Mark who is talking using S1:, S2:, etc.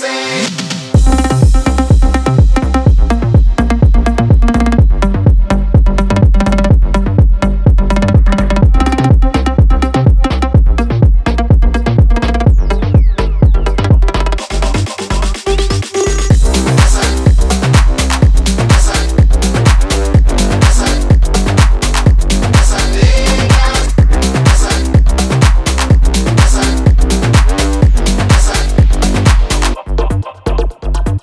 S1: say